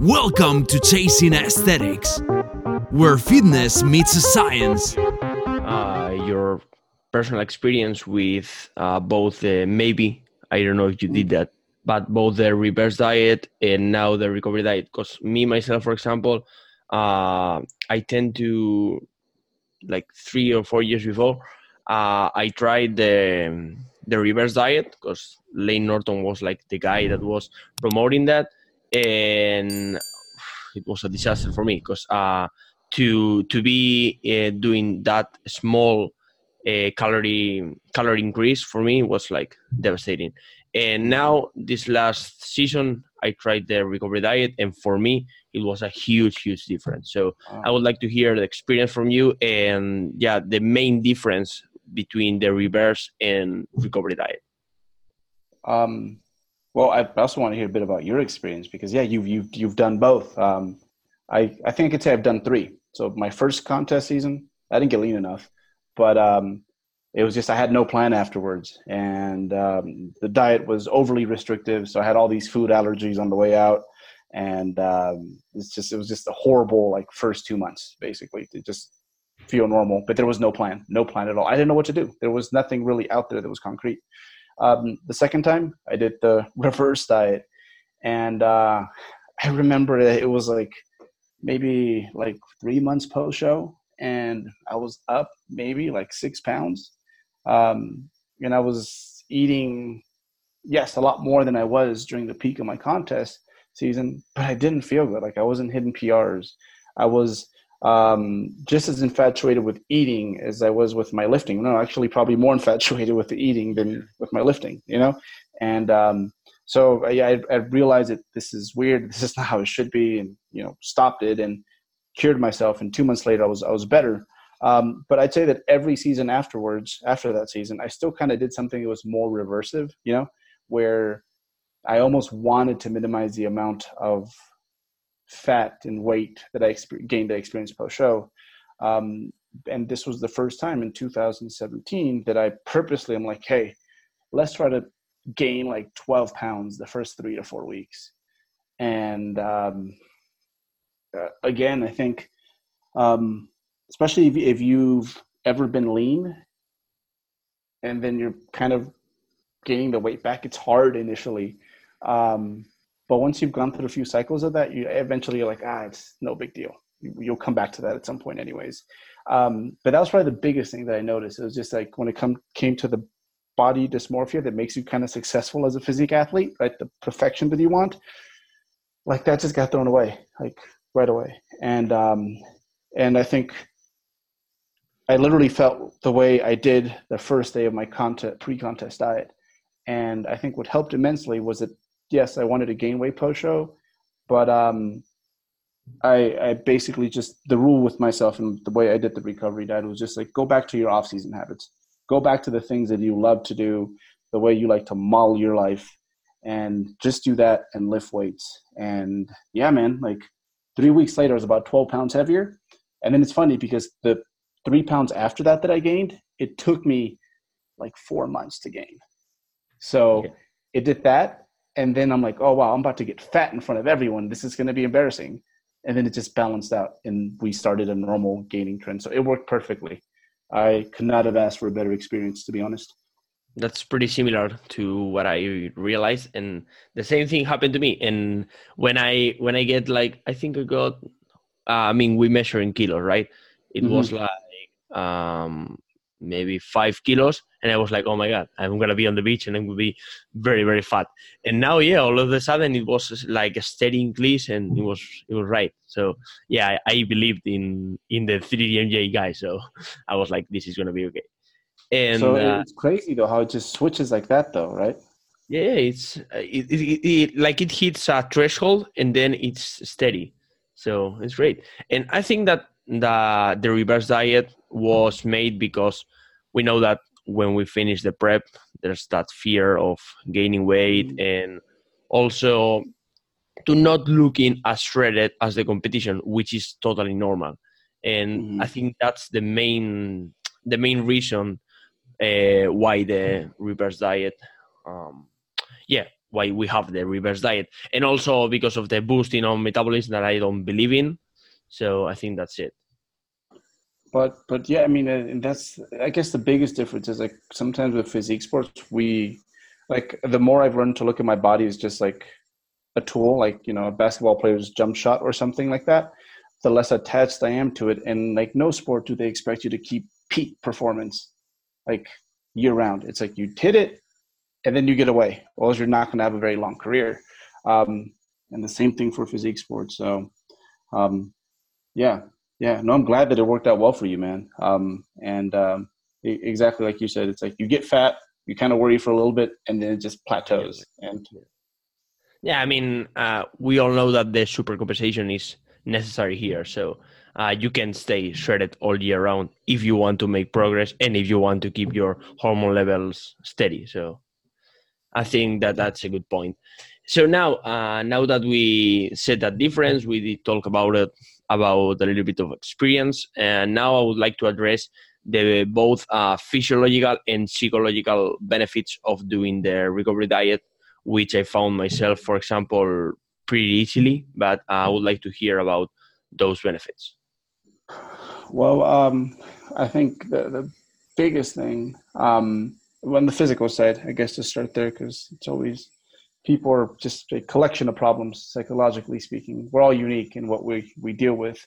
Welcome to Chasing Aesthetics, where fitness meets science. uh, your personal experience with uh, both maybe I don't know if you did that, but both the reverse diet and now the recovery diet. Because me myself, for example, uh, I tend to like three or four years before uh, I tried the the reverse diet because Lane Norton was like the guy that was promoting that, and it was a disaster for me because uh, to to be uh, doing that small uh, calorie calorie increase for me was like devastating. And now this last season, I tried the recovery diet, and for me, it was a huge, huge difference. So I would like to hear the experience from you, and yeah, the main difference between the reverse and recovery diet. Um, well, I also want to hear a bit about your experience because yeah, you've you've you've done both. Um, I I think I could say I've done three. So my first contest season, I didn't get lean enough, but um, it was just I had no plan afterwards, and um, the diet was overly restrictive. So I had all these food allergies on the way out, and um, it's just it was just a horrible like first two months basically to just feel normal. But there was no plan, no plan at all. I didn't know what to do. There was nothing really out there that was concrete. Um, the second time I did the reverse diet, and uh, I remember it, was like maybe like three months post show, and I was up maybe like six pounds, um, and I was eating, yes, a lot more than I was during the peak of my contest season, but I didn't feel good. Like I wasn't hitting PRs. I was um, just as infatuated with eating as I was with my lifting. No, actually, probably more infatuated with the eating than with my lifting. You know, and um, so I, I realized that this is weird. This is not how it should be, and you know, stopped it and cured myself. And two months later, I was I was better. Um, but I'd say that every season afterwards, after that season, I still kind of did something that was more reversive. You know, where I almost wanted to minimize the amount of fat and weight that I gained the experience post show. Um, and this was the first time in 2017 that I purposely, I'm like, hey, let's try to gain like 12 pounds the first three to four weeks. And um, uh, again, I think, um, especially if, if you've ever been lean and then you're kind of gaining the weight back, it's hard initially. Um, but once you've gone through a few cycles of that, you eventually you're like, ah, it's no big deal. You'll come back to that at some point, anyways. Um, but that was probably the biggest thing that I noticed. It was just like when it come came to the body dysmorphia that makes you kind of successful as a physique athlete, right? The perfection that you want, like that just got thrown away, like right away. And um, and I think I literally felt the way I did the first day of my contest pre-contest diet. And I think what helped immensely was that yes, I wanted to gain weight post show, but um, I, I basically just the rule with myself and the way I did the recovery diet was just like go back to your off season habits, go back to the things that you love to do, the way you like to model your life, and just do that and lift weights. And yeah, man, like three weeks later, I was about twelve pounds heavier, and then it's funny because the three pounds after that that I gained, it took me like four months to gain. So Okay. it did that, and then I'm like, oh wow, I'm about to get fat in front of everyone. This is going to be embarrassing. And then it just balanced out, and we started a normal gaining trend. So it worked perfectly. I could not have asked for a better experience, to be honest. That's pretty similar to what I realized, and the same thing happened to me. And when I when I get like I think I got, uh, I mean we measure in kilos, right? It was like um maybe five kilos and i was like oh my god i'm gonna be on the beach and i'm gonna be very very fat. And now yeah all of a sudden it was like a steady increase and it was it was right. So yeah i, I believed in in the 3dmj guy so i was like this is gonna be okay. And so uh, it's crazy though how it just switches like that, though, right? yeah it's uh, it, it, it, it like it hits a threshold and then it's steady. So it's great. And i think that the the reverse diet was made because we know that when we finish the prep there's that fear of gaining weight and also to not looking as shredded as the competition which is totally normal and Mhm. i think that's the main the main reason uh, why the reverse diet um, yeah why we have the reverse diet, and also because of the boosting on metabolism that I don't believe in. So I think that's it. But but yeah, I mean, that's I guess the biggest difference is like sometimes with physique sports, we like the more I've learned to look at my body as just like a tool, like you know, a basketball player's jump shot or something like that. The less attached I am to it, and like no sport do they expect you to keep peak performance like year round. It's like you hit it and then you get away, or else you're not going to have a very long career. Um, and the same thing for physique sports. So, um, yeah, yeah. No, I'm glad that it worked out well for you, man. Um, and um, exactly like you said, it's like you get fat, you kind of worry for a little bit, and then it just plateaus. And yeah, I mean, uh, we all know that the super compensation is necessary here. So uh, you can stay shredded all year round if you want to make progress and if you want to keep your hormone levels steady. So I think that that's a good point. So now, uh, now that we said that difference, we did talk about it about a little bit of experience, and now I would like to address the both uh, physiological and psychological benefits of doing the recovery diet, which I found myself, for example, pretty easily. But I would like to hear about those benefits. Well, um, I think the, the biggest thing um, on the physical side, I guess, to start there, because it's always people are just a collection of problems, psychologically speaking. We're all unique in what we, we deal with.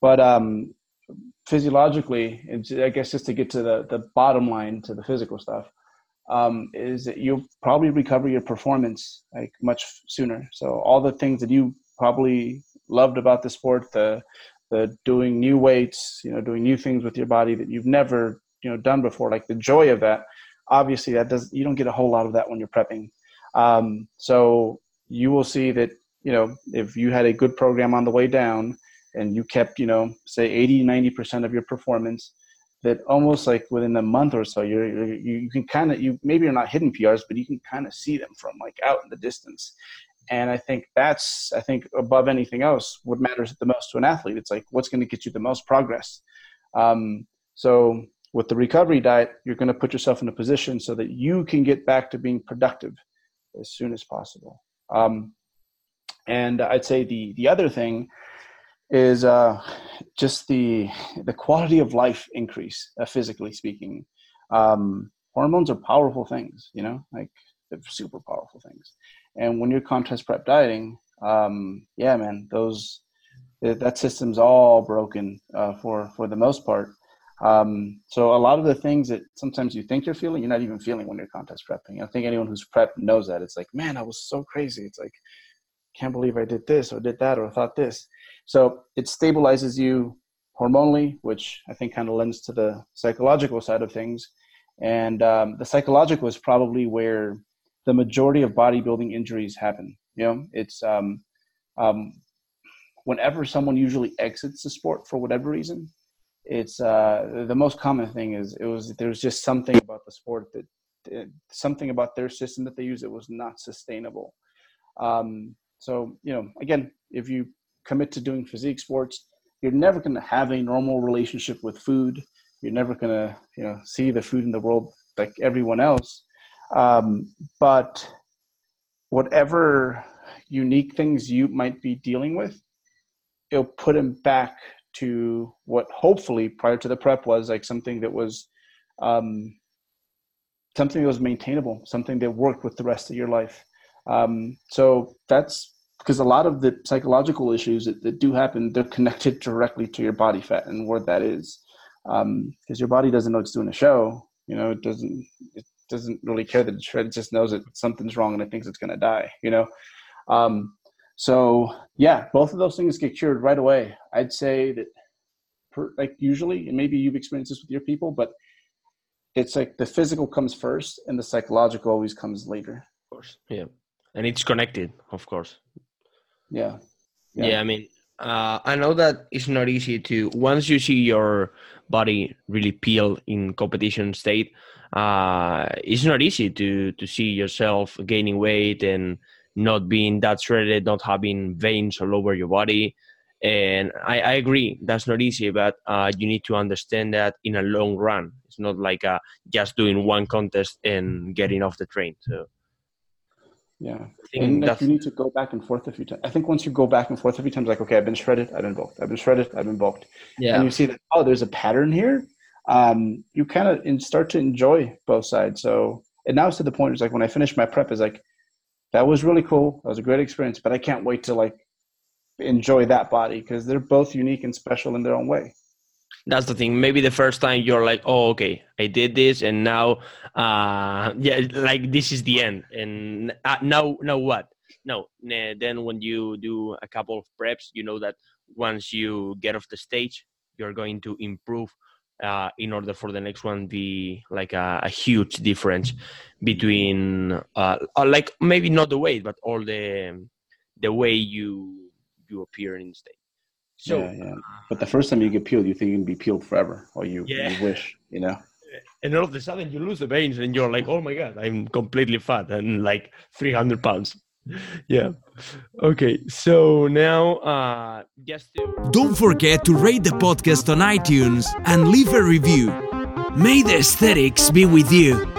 But um, physiologically, I guess just to get to the, the bottom line to the physical stuff, um, is that you'll probably recover your performance like much sooner. So all the things that you probably loved about the sport, the the doing new weights, you know, doing new things with your body that you've never, you know, done before, like the joy of that. Obviously, that does you don't get a whole lot of that when you're prepping. Um, so you will see that you know if you had a good program on the way down and you kept you know say 80 90% of your performance that almost like within a month or so you're, you're you can kind of you maybe you're not hitting prs but you can kind of see them from like out in the distance. And i think that's i think above anything else what matters the most to an athlete. It's like what's going to get you the most progress? Um, so with the recovery diet you're going to put yourself in a position so that you can get back to being productive as soon as possible. Um, and i'd say the the other thing is uh, just the the quality of life increase uh, physically speaking. Um, hormones are powerful things you know like they're super powerful things. And when you're contest prep dieting, um, yeah, man, those that system's all broken uh, for for the most part. Um, so a lot of the things that sometimes you think you're feeling, you're not even feeling when you're contest prepping. I think anyone who's prepped knows that. It's like, man, I was so crazy. It's like, can't believe I did this or did that or thought this. So it stabilizes you hormonally, which I think kind of lends to the psychological side of things. And um, the psychological is probably where the majority of bodybuilding injuries happen. You know, it's um, um, whenever someone usually exits the sport for whatever reason, it's uh, the most common thing is it was there was just something about the sport that it, something about their system that they use it was not sustainable. Um, so you know, again, if you commit to doing physique sports, you're never going to have a normal relationship with food. You're never going to you know see the food in the world like everyone else. Um, but whatever unique things you might be dealing with, it'll put them back to what hopefully prior to the prep was like something that was um, something that was maintainable, something that worked with the rest of your life. Um, so that's because a lot of the psychological issues that, that, do happen, they're connected directly to your body fat and where that is. Because um, your body doesn't know it's doing a show. You know, it doesn't. It, doesn't really care that it's shredded; just knows that something's wrong and it thinks it's going to die. You know, um, so yeah, both of those things get cured right away. I'd say that, per, like usually, and maybe you've experienced this with your people, but it's like the physical comes first and the psychological always comes later. Of course, yeah, and it's connected, of course. Yeah, yeah. yeah I mean, uh, I know that it's not easy to once you see your body really peel in competition state uh, it's not easy to to see yourself gaining weight and not being that shredded, not having veins all over your body. And I, I agree, that's not easy, but uh, you need to understand that in a long run. It's not like uh, just doing one contest and getting off the train. So, Yeah. And like, you need to go back and forth a few times. I think once you go back and forth a few times, like, okay, I've been shredded, I've been bulked. I've been shredded, I've been bulked. Yeah. And you see that, oh, there's a pattern here. Um, you kind of start to enjoy both sides. So, and now it's to the point, it's like when I finish my prep, is like, that was really cool. That was a great experience, but I can't wait to like enjoy that body because they're both unique and special in their own way. that's the thing maybe the first time you're like oh okay i did this and now uh yeah like this is the end and uh, now now what no then when you do a couple of preps you know that once you get off the stage you're going to improve uh, in order for the next one be like a, a huge difference between uh, uh, like maybe not the weight but all the the way you you appear in stage so yeah, yeah. But the first time you get peeled, you think you can be peeled forever, or you, Yeah. you wish, you know. and all of a sudden you lose the veins and you're like oh my god i'm completely fat and like 300 pounds yeah okay so now uh to Don't forget to rate the podcast on iTunes and leave a review. May the aesthetics be with you.